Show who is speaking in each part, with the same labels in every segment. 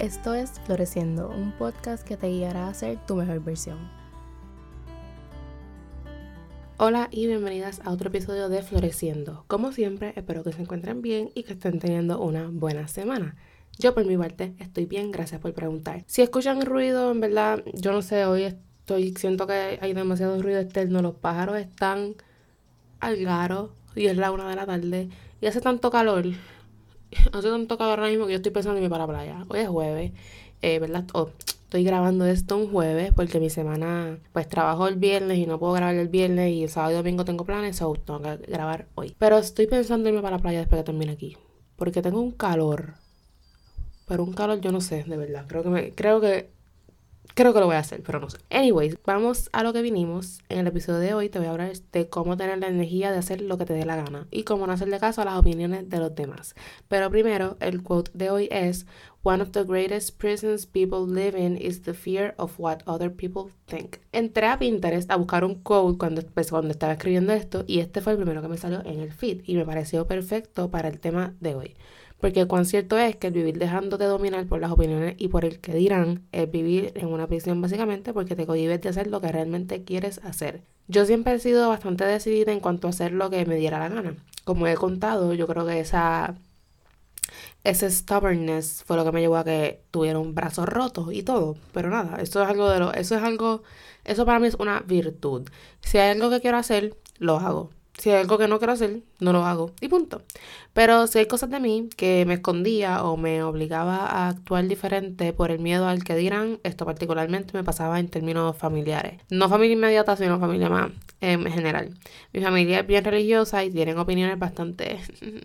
Speaker 1: Esto es Floreciendo, un podcast que te guiará a ser tu mejor versión. Hola y bienvenidas a otro episodio de Floreciendo. Como siempre, espero que se encuentren bien y que estén teniendo una buena semana. Yo por mi parte estoy bien, gracias por preguntar. Si escuchan ruido, en verdad, yo no sé, hoy estoy, siento que hay demasiado ruido externo, los pájaros están al garo y es la una de la tarde y hace tanto calor hace tanto calor ahora mismo que yo estoy pensando en irme para la playa. Hoy es jueves, eh, ¿verdad? Oh, estoy grabando esto un jueves porque mi semana, pues trabajo el viernes y no puedo grabar el viernes y el sábado y domingo tengo planes, so tengo que grabar hoy. Pero estoy pensando en irme para la playa después que termine aquí. Porque tengo un calor. Pero un calor yo no sé, de verdad. Creo que me, creo que Creo que lo voy a hacer, pero no sé. Anyways, vamos a lo que vinimos. En el episodio de hoy te voy a hablar de cómo tener la energía de hacer lo que te dé la gana y cómo no hacerle caso a las opiniones de los demás. Pero primero, el quote de hoy es One of the greatest prisons people live in is the fear of what other people think. Entré a Pinterest a buscar un quote cuando, pues, cuando estaba escribiendo esto y este fue el primero que me salió en el feed y me pareció perfecto para el tema de hoy. Porque cuán cierto es que el vivir dejándote dominar por las opiniones y por el que dirán es vivir en una prisión básicamente porque te cohibes de hacer lo que realmente quieres hacer. Yo siempre he sido bastante decidida en cuanto a hacer lo que me diera la gana. Como he contado, yo creo que esa ese stubbornness fue lo que me llevó a que tuviera un brazo roto y todo. Pero nada, eso es algo de lo, eso es algo, eso para mí es una virtud. Si hay algo que quiero hacer, lo hago. Si hay algo que no quiero hacer, no lo hago. Y punto. Pero si hay cosas de mí que me escondía o me obligaba a actuar diferente por el miedo al que dirán, esto particularmente me pasaba en términos familiares. No familia inmediata, sino familia más en general. Mi familia es bien religiosa y tienen opiniones bastante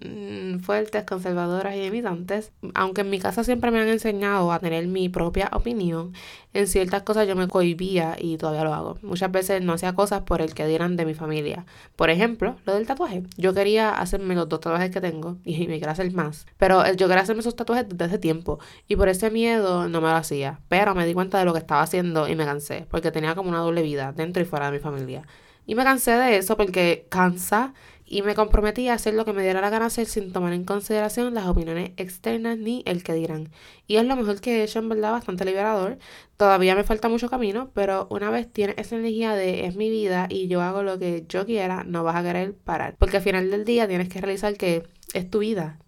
Speaker 1: fuertes, conservadoras y limitantes. Aunque en mi casa siempre me han enseñado a tener mi propia opinión, en ciertas cosas yo me cohibía y todavía lo hago. Muchas veces no hacía cosas por el que dirán de mi familia. Por ejemplo, lo del tatuaje. Yo quería hacerme los dos tatuajes que tengo y me quiero hacer más. Pero yo quería hacerme esos tatuajes desde hace tiempo y por ese miedo no me lo hacía. Pero me di cuenta de lo que estaba haciendo y me cansé porque tenía como una doble vida dentro y fuera de mi familia. Y me cansé de eso porque cansa y me comprometí a hacer lo que me diera la gana hacer sin tomar en consideración las opiniones externas ni el que dirán. Y es lo mejor que he hecho, en verdad, bastante liberador. Todavía me falta mucho camino, pero una vez tienes esa energía de es mi vida y yo hago lo que yo quiera, no vas a querer parar. Porque al final del día tienes que realizar que es tu vida,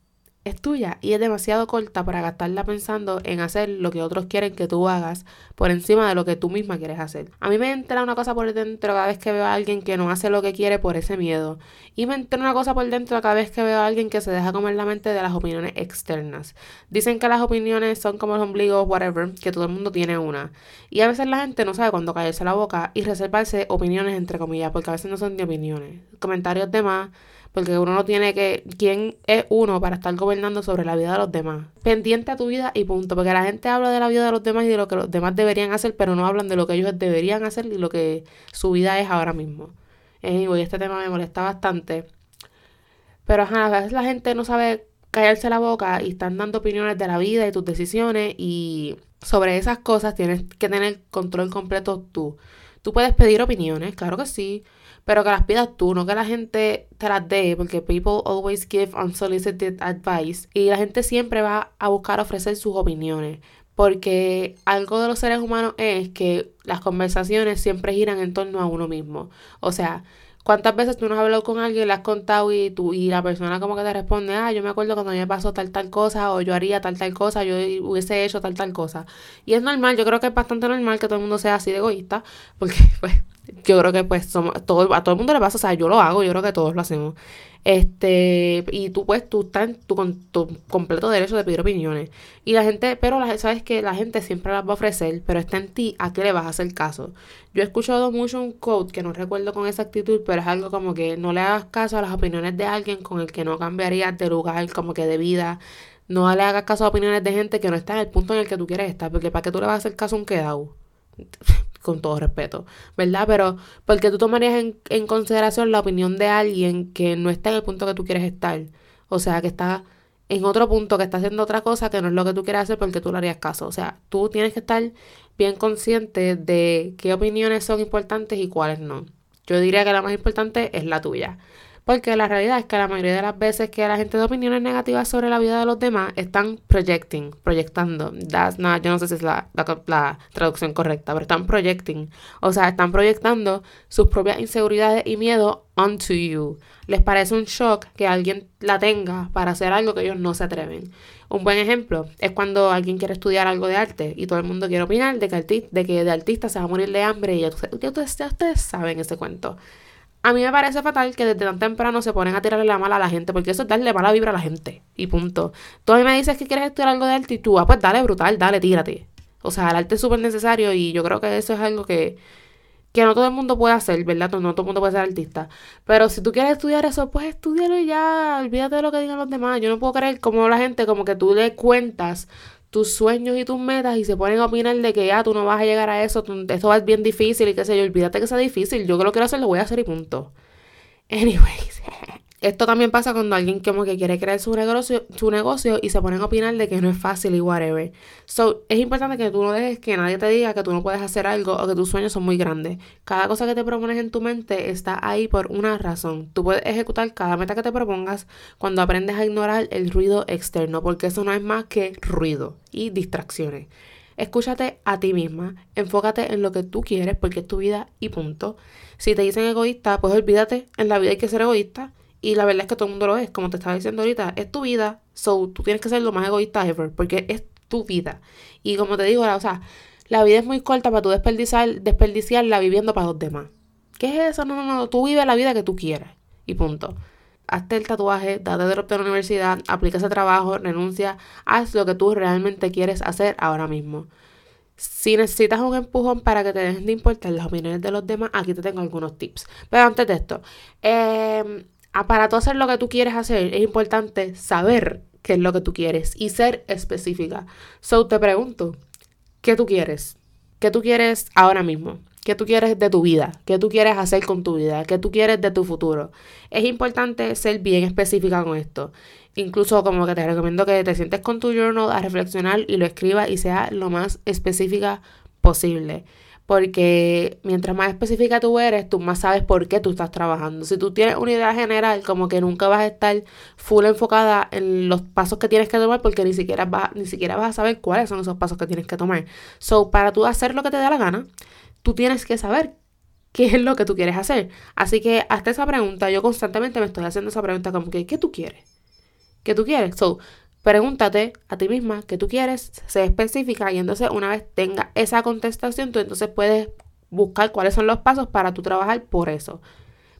Speaker 1: es tuya y es demasiado corta para gastarla pensando en hacer lo que otros quieren que tú hagas por encima de lo que tú misma quieres hacer. A mí me entra una cosa por dentro cada vez que veo a alguien que no hace lo que quiere por ese miedo. Y me entra una cosa por dentro cada vez que veo a alguien que se deja comer la mente de las opiniones externas. Dicen que las opiniones son como los ombligos, whatever, que todo el mundo tiene una. Y a veces la gente no sabe cuándo callarse la boca y reservarse opiniones entre comillas, porque a veces no son de opiniones. Comentarios de más porque uno no tiene que, ¿quién es uno para estar gobernando sobre la vida de los demás? Pendiente a tu vida y punto, porque la gente habla de la vida de los demás y de lo que los demás deberían hacer, pero no hablan de lo que ellos deberían hacer y lo que su vida es ahora mismo. Anyway, este tema me molesta bastante. Pero ajá, a veces la gente no sabe callarse la boca y están dando opiniones de la vida y tus decisiones y sobre esas cosas tienes que tener control completo tú. Tú puedes pedir opiniones, claro que sí, pero que las pidas tú, no que la gente te las dé, porque people always give unsolicited advice y la gente siempre va a buscar ofrecer sus opiniones. Porque algo de los seres humanos es que las conversaciones siempre giran en torno a uno mismo. O sea, ¿cuántas veces tú no has hablado con alguien, le has contado y, tú, y la persona como que te responde, ah, yo me acuerdo cuando me pasó tal tal cosa, o yo haría tal tal cosa, yo hubiese hecho tal tal cosa. Y es normal, yo creo que es bastante normal que todo el mundo sea así de egoísta, porque pues yo creo que pues somos, todo, a todo el mundo le pasa, o sea, yo lo hago, yo creo que todos lo hacemos. Este, y tú pues, tú estás en tu, con tu completo derecho de pedir opiniones. Y la gente, pero la, sabes que la gente siempre las va a ofrecer, pero está en ti a qué le vas a hacer caso. Yo he escuchado mucho un quote que no recuerdo con exactitud, pero es algo como que no le hagas caso a las opiniones de alguien con el que no cambiarías de lugar, como que de vida. No le hagas caso a opiniones de gente que no está en el punto en el que tú quieres estar, porque para qué tú le vas a hacer caso a un quedado con todo respeto, ¿verdad? Pero porque tú tomarías en, consideración la opinión de alguien que no está en el punto que tú quieres estar. O sea, que está en otro punto, que está haciendo otra cosa que no es lo que tú quieres hacer porque tú le harías caso. O sea, tú tienes que estar bien consciente de qué opiniones son importantes y cuáles no. Yo diría que la más importante es la tuya. Porque la realidad es que la mayoría de las veces que la gente da opiniones negativas sobre la vida de los demás están projecting, proyectando. That's not, yo no sé si es la, la, traducción correcta, pero están projecting. O sea, están proyectando sus propias inseguridades y miedo onto you. Les parece un shock que alguien la tenga para hacer algo que ellos no se atreven. Un buen ejemplo es cuando alguien quiere estudiar algo de arte y todo el mundo quiere opinar de que, de que de artista se va a morir de hambre y ya, ustedes, saben ese cuento. A mí me parece fatal que desde tan temprano se ponen a tirarle la mala a la gente, porque eso es darle mala vibra a la gente. Y punto. Tú a mí me dices que quieres estudiar algo de arte y tú, ah, pues dale brutal, dale, tírate. O sea, el arte es súper necesario y yo creo que eso es algo que, que no todo el mundo puede hacer, ¿verdad? No todo el mundo puede ser artista. Pero si tú quieres estudiar eso, pues estudialo y ya, olvídate de lo que digan los demás. Yo no puedo creer como la gente, como que tú le cuentas tus sueños y tus metas y se ponen a opinar de que ya tú no vas a llegar a eso, esto va a ser bien difícil y qué sé yo, olvídate que sea difícil, yo que lo quiero hacer lo voy a hacer y punto. Anyways, esto también pasa cuando alguien como que quiere crear su negocio, su negocio y se ponen a opinar de que no es fácil y whatever. So, es importante que tú no dejes que nadie te diga que tú no puedes hacer algo o que tus sueños son muy grandes. Cada cosa que te propones en tu mente está ahí por una razón. Tú puedes ejecutar cada meta que te propongas cuando aprendes a ignorar el ruido externo, porque eso no es más que ruido y distracciones. Escúchate a ti misma, enfócate en lo que tú quieres porque es tu vida y punto. Si te dicen egoísta, pues olvídate, en la vida hay que ser egoísta y la verdad es que todo el mundo lo es, como te estaba diciendo ahorita, es tu vida, so tú tienes que ser lo más egoísta ever, porque es tu vida. Y como te digo, o sea, la vida es muy corta para tú desperdiciar, desperdiciarla viviendo para los demás. ¿Qué es eso? No, no, no, tú vives la vida que tú quieres. Y punto. Hazte el tatuaje, date de la universidad, aplica ese trabajo, renuncia, haz lo que tú realmente quieres hacer ahora mismo. Si necesitas un empujón para que te dejen de importar las opiniones de los demás, aquí te tengo algunos tips. Pero antes de esto, eh, para tú hacer lo que tú quieres hacer, es importante saber qué es lo que tú quieres y ser específica. So te pregunto, ¿qué tú quieres? ¿Qué tú quieres ahora mismo? ¿Qué tú quieres de tu vida? ¿Qué tú quieres hacer con tu vida? ¿Qué tú quieres de tu futuro? Es importante ser bien específica con esto. Incluso como que te recomiendo que te sientes con tu journal a reflexionar y lo escribas y sea lo más específica posible porque mientras más específica tú eres, tú más sabes por qué tú estás trabajando. Si tú tienes una idea general, como que nunca vas a estar full enfocada en los pasos que tienes que tomar, porque ni siquiera, vas, ni siquiera vas a saber cuáles son esos pasos que tienes que tomar. So, para tú hacer lo que te dé la gana, tú tienes que saber qué es lo que tú quieres hacer. Así que hasta esa pregunta, yo constantemente me estoy haciendo esa pregunta como que, ¿qué tú quieres? ¿Qué tú quieres? So, Pregúntate a ti misma qué tú quieres, sé específica y entonces una vez tenga esa contestación, tú entonces puedes buscar cuáles son los pasos para tú trabajar por eso.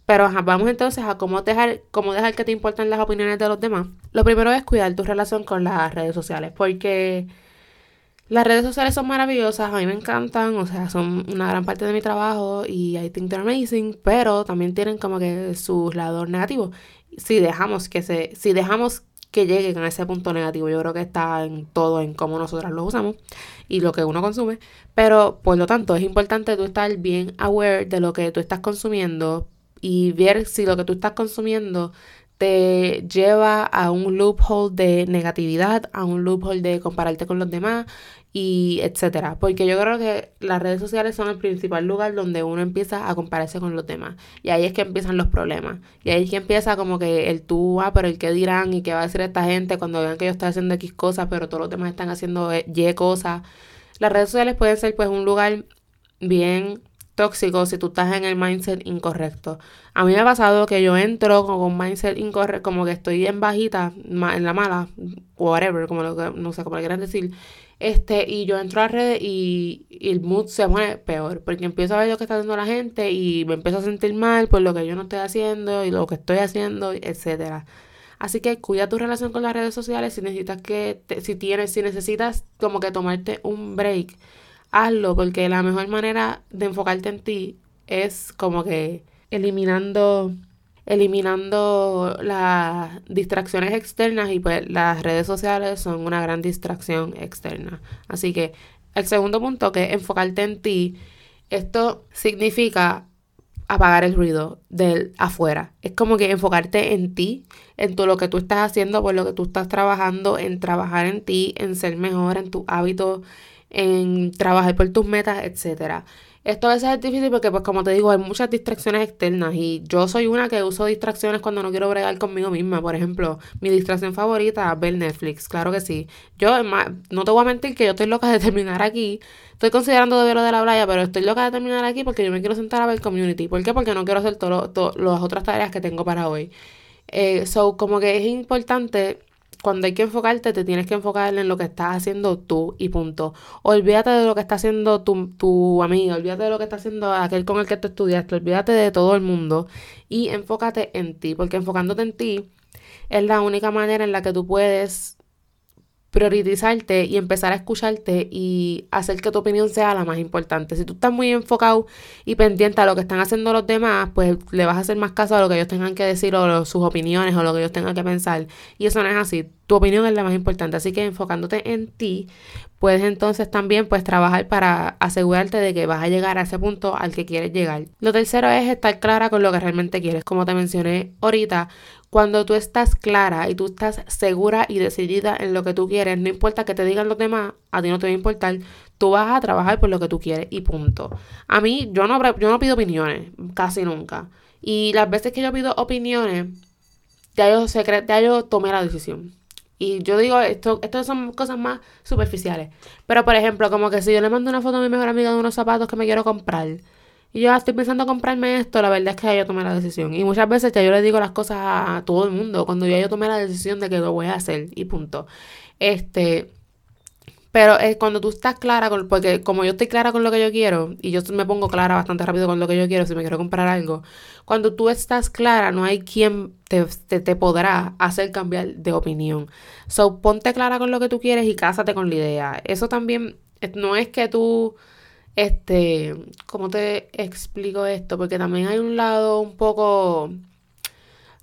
Speaker 1: Pero vamos entonces a cómo dejar, cómo dejar que te importen las opiniones de los demás. Lo primero es cuidar tu relación con las redes sociales, porque las redes sociales son maravillosas, a mí me encantan, o sea, son una gran parte de mi trabajo y I think they're amazing, pero también tienen como que sus lados negativos. Si dejamos que se, si dejamos que lleguen a ese punto negativo. Yo creo que está en todo, en cómo nosotras lo usamos y lo que uno consume. Pero por lo tanto es importante tú estar bien aware de lo que tú estás consumiendo y ver si lo que tú estás consumiendo te lleva a un loophole de negatividad, a un loophole de compararte con los demás y etcétera. Porque yo creo que las redes sociales son el principal lugar donde uno empieza a compararse con los demás. Y ahí es que empiezan los problemas. Y ahí es que empieza como que el tú, ah, pero el qué dirán y qué va a decir esta gente cuando vean que yo estoy haciendo X cosas, pero todos los demás están haciendo Y cosas. Las redes sociales pueden ser pues un lugar bien tóxico si tú estás en el mindset incorrecto. A mí me ha pasado que yo entro con un mindset incorrecto, como que estoy en bajita, en la mala, whatever, como lo que, no sé cómo le quieran decir. Este, y yo entro a redes y, y, el mood se pone peor, porque empiezo a ver lo que está haciendo la gente y me empiezo a sentir mal por lo que yo no estoy haciendo y lo que estoy haciendo, etcétera. Así que cuida tu relación con las redes sociales si necesitas que, si tienes, si necesitas como que tomarte un break hazlo, porque la mejor manera de enfocarte en ti es como que eliminando eliminando las distracciones externas y pues las redes sociales son una gran distracción externa. Así que el segundo punto que es enfocarte en ti, esto significa apagar el ruido del afuera. Es como que enfocarte en ti, en todo lo que tú estás haciendo, por lo que tú estás trabajando, en trabajar en ti, en ser mejor, en tu hábito en trabajar por tus metas, etcétera. Esto a veces es difícil porque, pues, como te digo, hay muchas distracciones externas y yo soy una que uso distracciones cuando no quiero bregar conmigo misma. Por ejemplo, mi distracción favorita es ver Netflix, claro que sí. Yo, no te voy a mentir que yo estoy loca de terminar aquí. Estoy considerando de verlo de la playa, pero estoy loca de terminar aquí porque yo me quiero sentar a ver Community. ¿Por qué? Porque no quiero hacer todas las otras tareas que tengo para hoy. Eh, so, como que es importante cuando hay que enfocarte, te tienes que enfocar en lo que estás haciendo tú y punto. Olvídate de lo que está haciendo tu, tu amigo, olvídate de lo que está haciendo aquel con el que tú estudiaste, olvídate de todo el mundo y enfócate en ti, porque enfocándote en ti es la única manera en la que tú puedes priorizarte y empezar a escucharte y hacer que tu opinión sea la más importante. Si tú estás muy enfocado y pendiente a lo que están haciendo los demás, pues le vas a hacer más caso a lo que ellos tengan que decir o sus opiniones o lo que ellos tengan que pensar. Y eso no es así. Tu opinión es la más importante. Así que enfocándote en ti, puedes entonces también pues trabajar para asegurarte de que vas a llegar a ese punto al que quieres llegar. Lo tercero es estar clara con lo que realmente quieres. Como te mencioné ahorita, cuando tú estás clara y tú estás segura y decidida en lo que tú quieres, no importa que te digan los demás, a ti no te va a importar, tú vas a trabajar por lo que tú quieres y punto. A mí, yo no, yo no pido opiniones, casi nunca. Y las veces que yo pido opiniones, ya yo, ya yo tomé la decisión. Y yo digo, esto, esto son cosas más superficiales. Pero, por ejemplo, como que si yo le mando una foto a mi mejor amiga de unos zapatos que me quiero comprar, y yo estoy pensando comprarme esto, la verdad es que ya yo tomé la decisión. Y muchas veces ya yo le digo las cosas a todo el mundo cuando ya yo tomé la decisión de que lo voy a hacer y punto. Este, pero es cuando tú estás clara, con, porque como yo estoy clara con lo que yo quiero, y yo me pongo clara bastante rápido con lo que yo quiero si me quiero comprar algo, cuando tú estás clara, no hay quien te, te, podrá hacer cambiar de opinión. So, ponte clara con lo que tú quieres y cásate con la idea. Eso también no es que tú este, ¿cómo te explico esto? Porque también hay un lado un poco,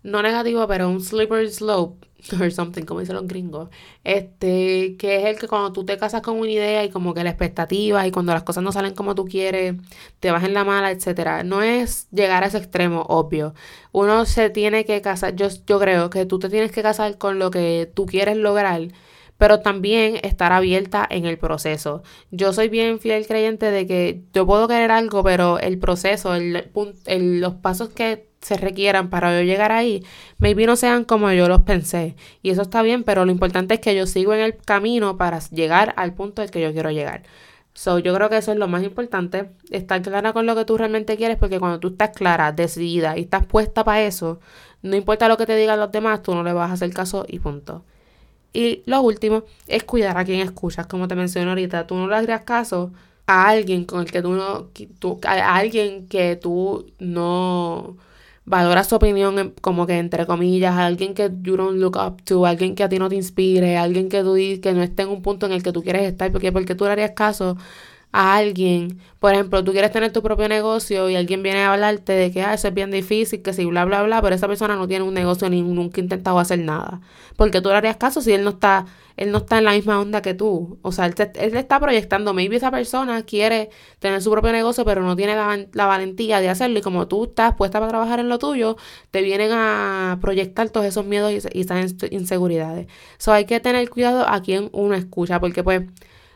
Speaker 1: no negativo, pero un slippery slope, or something, como dicen los gringos, este, que es el que cuando tú te casas con una idea y como que la expectativa y cuando las cosas no salen como tú quieres, te vas en la mala, etcétera. No es llegar a ese extremo, obvio. Uno se tiene que casar, yo, yo creo que tú te tienes que casar con lo que tú quieres lograr pero también estar abierta en el proceso. Yo soy bien fiel creyente de que yo puedo querer algo, pero el proceso, el, los pasos que se requieran para yo llegar ahí, maybe no sean como yo los pensé. Y eso está bien, pero lo importante es que yo sigo en el camino para llegar al punto al que yo quiero llegar. So, yo creo que eso es lo más importante, estar clara con lo que tú realmente quieres, porque cuando tú estás clara, decidida y estás puesta para eso, no importa lo que te digan los demás, tú no le vas a hacer caso y punto. Y lo último es cuidar a quien escuchas. Como te mencioné ahorita, tú no le harías caso a alguien con el que tú no, a alguien que tú no valoras su opinión como que entre comillas, a alguien que you don't look up to, alguien que a ti no te inspire, alguien que tú que no esté en un punto en el que tú quieres estar, porque porque tú le harías caso a alguien, por ejemplo, tú quieres tener tu propio negocio y alguien viene a hablarte de que ah, eso es bien difícil, que sí, bla, bla, bla, pero esa persona no tiene un negocio ni nunca ha intentado hacer nada. Porque tú le harías caso si él no está, él no está en la misma onda que tú. O sea, él, él está proyectando, maybe esa persona quiere tener su propio negocio, pero no tiene la, valentía de hacerlo. Y como tú estás puesta para trabajar en lo tuyo, te vienen a proyectar todos esos miedos y, y esas inseguridades. So hay que tener cuidado a quien uno escucha, porque pues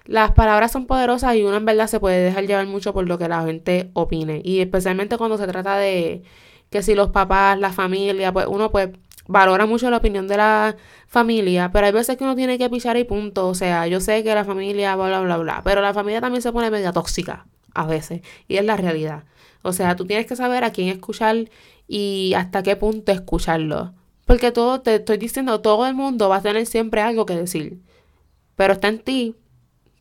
Speaker 1: las palabras son poderosas y uno en verdad se puede dejar llevar mucho por lo que la gente opine. Y especialmente cuando se trata de que si los papás, la familia, pues uno pues valora mucho la opinión de la familia, pero hay veces que uno tiene que pichar y punto. O sea, yo sé que la familia, bla, bla, bla, bla, pero la familia también se pone media tóxica a veces. Y es la realidad. O sea, tú tienes que saber a quién escuchar y hasta qué punto escucharlo. Porque todo, te estoy diciendo, todo el mundo va a tener siempre algo que decir. Pero está en ti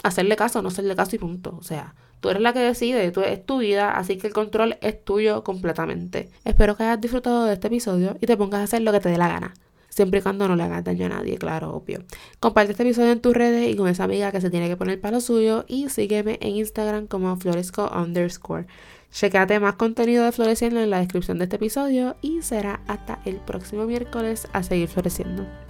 Speaker 1: hacerle caso no hacerle caso y punto. O sea, tú eres la que decide, tú, es tu vida, así que el control es tuyo completamente. Espero que hayas disfrutado de este episodio y te pongas a hacer lo que te dé la gana. Siempre y cuando no le hagas daño a nadie, claro, obvio. Comparte este episodio en tus redes y con esa amiga que se tiene que poner para lo suyo. Y sígueme en Instagram como floresco underscore. Checate más contenido de Floreciendo en la descripción de este episodio y será hasta el próximo miércoles a seguir floreciendo.